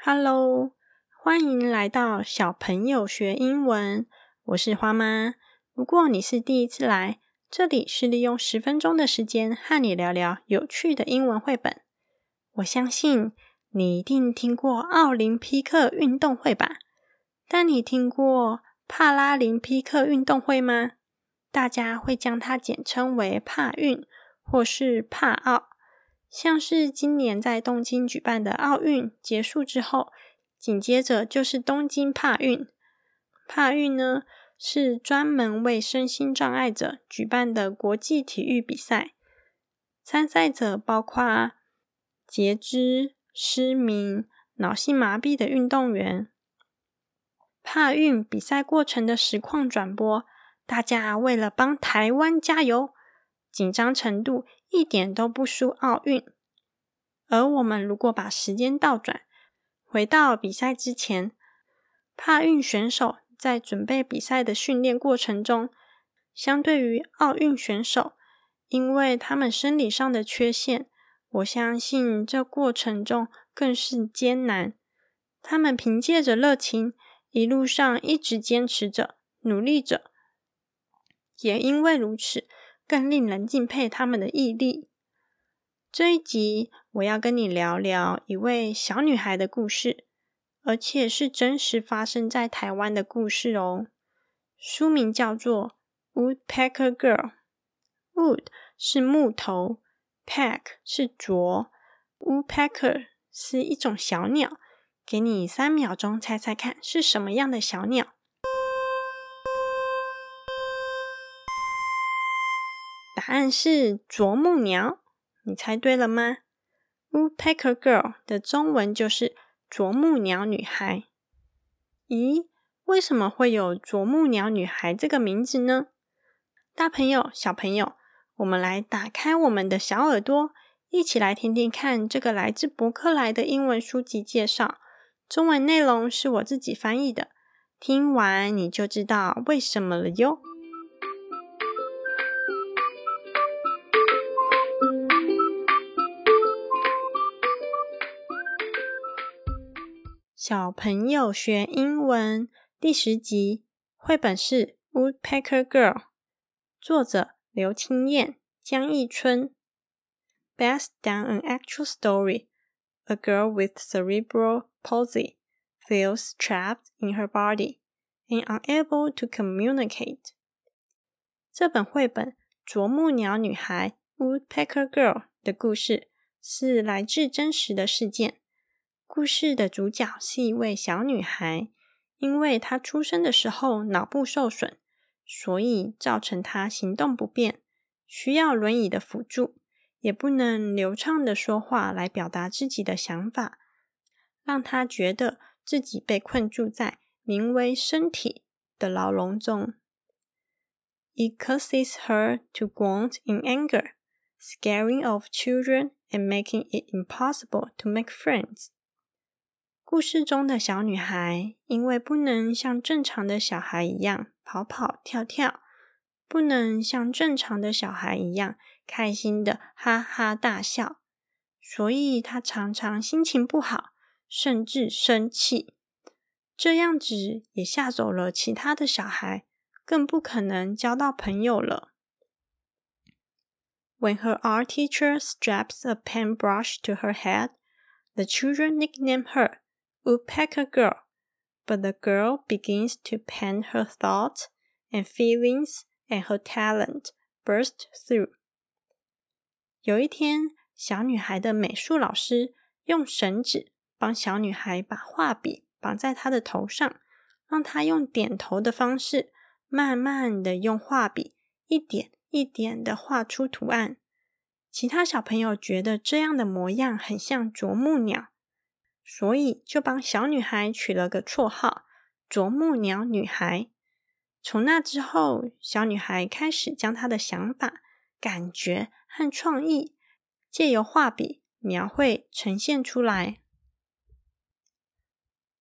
Hello，欢迎来到小朋友学英文。我是花妈。如果你是第一次来，这里是利用十分钟的时间和你聊聊有趣的英文绘本。我相信你一定听过奥林匹克运动会吧？但你听过帕拉林匹克运动会吗？大家会将它简称为帕运或是帕奥。像是今年在东京举办的奥运结束之后，紧接着就是东京帕运。帕运呢是专门为身心障碍者举办的国际体育比赛，参赛者包括截肢、失明、脑性麻痹的运动员。帕运比赛过程的实况转播，大家为了帮台湾加油，紧张程度。一点都不输奥运，而我们如果把时间倒转，回到比赛之前，帕运选手在准备比赛的训练过程中，相对于奥运选手，因为他们生理上的缺陷，我相信这过程中更是艰难。他们凭借着热情，一路上一直坚持着，努力着，也因为如此。更令人敬佩他们的毅力。这一集我要跟你聊聊一位小女孩的故事，而且是真实发生在台湾的故事哦。书名叫做《Woodpecker Girl》，Wood 是木头，Peck 是啄，Woodpecker 是一种小鸟。给你三秒钟猜猜看是什么样的小鸟。答案是啄木鸟，你猜对了吗？Woodpecker Girl 的中文就是啄木鸟女孩。咦，为什么会有啄木鸟女孩这个名字呢？大朋友、小朋友，我们来打开我们的小耳朵，一起来听听看这个来自伯克莱的英文书籍介绍。中文内容是我自己翻译的，听完你就知道为什么了哟。小朋友学英文第十集，绘本是《Woodpecker Girl》，作者刘清燕、江义春。Based on an actual story, a girl with cerebral palsy feels trapped in her body and unable to communicate。这本绘本《啄木鸟女孩》（Woodpecker Girl） 的故事是来自真实的事件。故事的主角是一位小女孩，因为她出生的时候脑部受损，所以造成她行动不便，需要轮椅的辅助，也不能流畅的说话来表达自己的想法，让她觉得自己被困住在名为身体的牢笼中。It causes her to grunt in anger, scaring off children and making it impossible to make friends. 故事中的小女孩因为不能像正常的小孩一样跑跑跳跳，不能像正常的小孩一样开心的哈哈大笑，所以她常常心情不好，甚至生气。这样子也吓走了其他的小孩，更不可能交到朋友了。When her art teacher straps a paintbrush to her head, the children nickname her. Woodpecker Girl, but the girl begins to pen her thoughts and feelings, and her talent burst through. 有一天，小女孩的美术老师用绳子帮小女孩把画笔绑在她的头上，让她用点头的方式，慢慢的用画笔一点一点的画出图案。其他小朋友觉得这样的模样很像啄木鸟。所以就帮小女孩取了个绰号“啄木鸟女孩”。从那之后，小女孩开始将她的想法、感觉和创意借由画笔描绘呈现出来。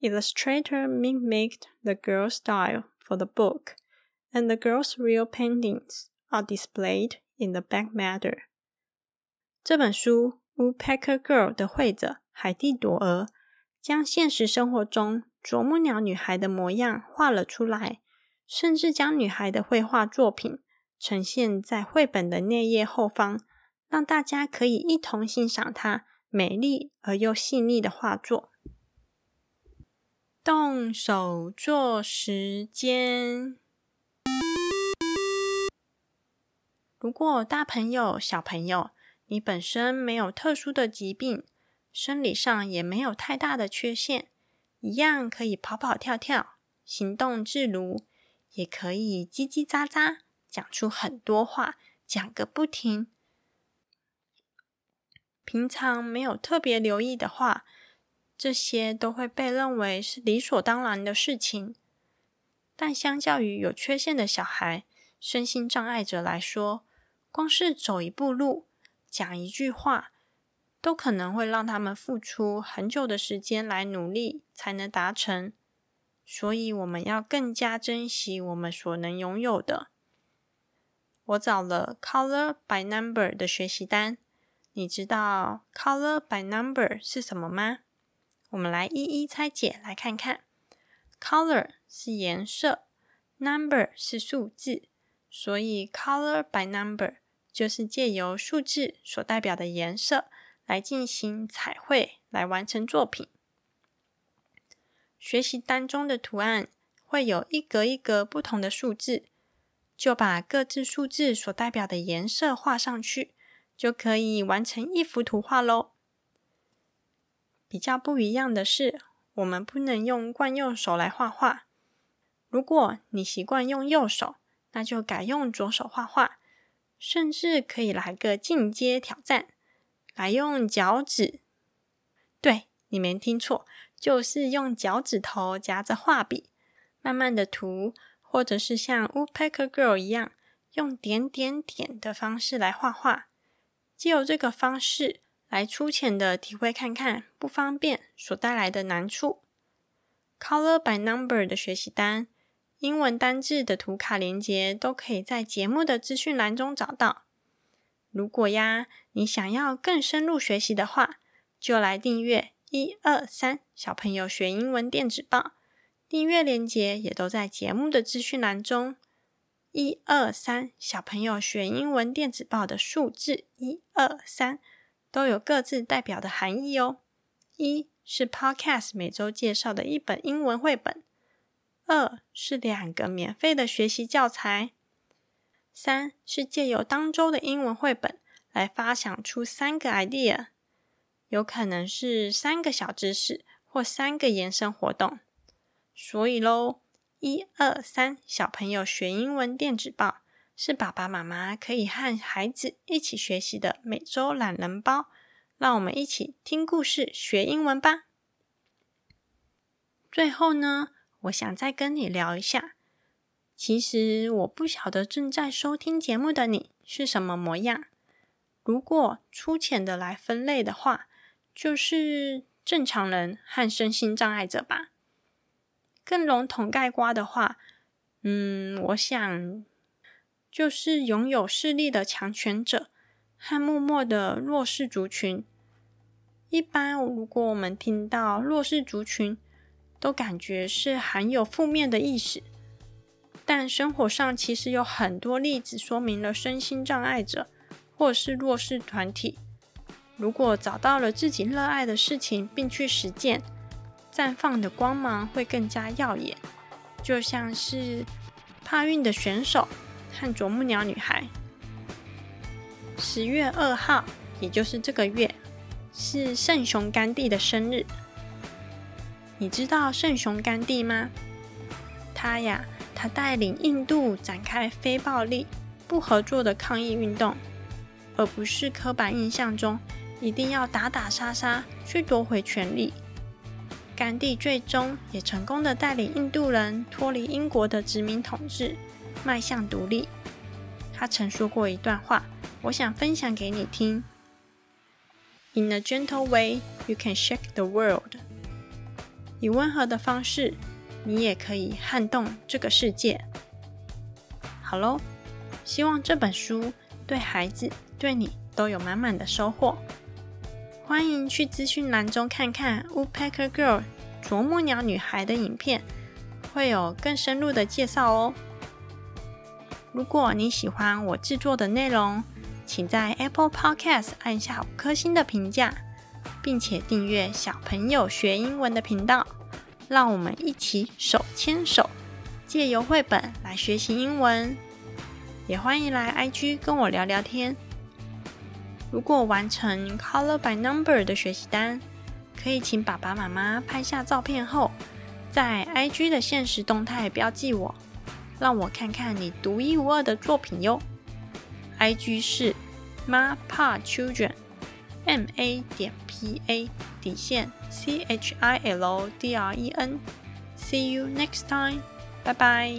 Illustrator mimicked the girl's style for the book, and the girl's real paintings are displayed in the back matter. 这本书《Woodpecker Girl》的绘者海蒂朵儿。将现实生活中啄木鸟女孩的模样画了出来，甚至将女孩的绘画作品呈现在绘本的内页后方，让大家可以一同欣赏她美丽而又细腻的画作。动手做时间。如果大朋友、小朋友，你本身没有特殊的疾病，生理上也没有太大的缺陷，一样可以跑跑跳跳，行动自如，也可以叽叽喳喳，讲出很多话，讲个不停。平常没有特别留意的话，这些都会被认为是理所当然的事情。但相较于有缺陷的小孩、身心障碍者来说，光是走一步路、讲一句话，都可能会让他们付出很久的时间来努力才能达成。所以，我们要更加珍惜我们所能拥有的。我找了 Color by Number 的学习单，你知道 Color by Number 是什么吗？我们来一一拆解来看看。Color 是颜色，Number 是数字，所以 Color by Number。就是借由数字所代表的颜色来进行彩绘，来完成作品。学习单中的图案会有一格一格不同的数字，就把各自数字所代表的颜色画上去，就可以完成一幅图画喽。比较不一样的是，我们不能用惯用手来画画。如果你习惯用右手，那就改用左手画画。甚至可以来个进阶挑战，来用脚趾，对，你没听错，就是用脚趾头夹着画笔，慢慢的涂，或者是像 Woodpecker Girl 一样，用点点点的方式来画画。借由这个方式来粗浅的体会看看不方便所带来的难处。Color by Number 的学习单。英文单字的图卡连接都可以在节目的资讯栏中找到。如果呀，你想要更深入学习的话，就来订阅一二三小朋友学英文电子报。订阅链接也都在节目的资讯栏中。一二三小朋友学英文电子报的数字一二三都有各自代表的含义哦。一是 Podcast 每周介绍的一本英文绘本。二是两个免费的学习教材，三是借由当周的英文绘本来发想出三个 idea，有可能是三个小知识或三个延伸活动。所以喽，一二三，小朋友学英文电子报是爸爸妈妈可以和孩子一起学习的每周懒人包。让我们一起听故事学英文吧。最后呢？我想再跟你聊一下。其实我不晓得正在收听节目的你是什么模样。如果粗浅的来分类的话，就是正常人和身心障碍者吧。更笼统概括的话，嗯，我想就是拥有势力的强权者和默默的弱势族群。一般如果我们听到弱势族群，都感觉是含有负面的意识，但生活上其实有很多例子说明了身心障碍者或是弱势团体，如果找到了自己热爱的事情并去实践，绽放的光芒会更加耀眼。就像是帕运的选手和啄木鸟女孩。十月二号，也就是这个月，是圣雄甘地的生日。你知道圣雄甘地吗？他呀，他带领印度展开非暴力、不合作的抗议运动，而不是刻板印象中一定要打打杀杀去夺回权力。甘地最终也成功的带领印度人脱离英国的殖民统治，迈向独立。他曾说过一段话，我想分享给你听：In a gentle way, you can shake the world. 以温和的方式，你也可以撼动这个世界。好喽，希望这本书对孩子、对你都有满满的收获。欢迎去资讯栏中看看 Woodpecker Girl 啄木鸟女孩的影片，会有更深入的介绍哦。如果你喜欢我制作的内容，请在 Apple Podcast 按下五颗星的评价，并且订阅小朋友学英文的频道，让我们一起手牵手，借由绘本来学习英文。也欢迎来 IG 跟我聊聊天。如果完成 Color by Number 的学习单，可以请爸爸妈妈拍下照片后，在 IG 的现实动态标记我，让我看看你独一无二的作品哟。IG 是 Ma Pa Children，M A 点 P A 底线 C H I L D R E N。See you next time，拜拜。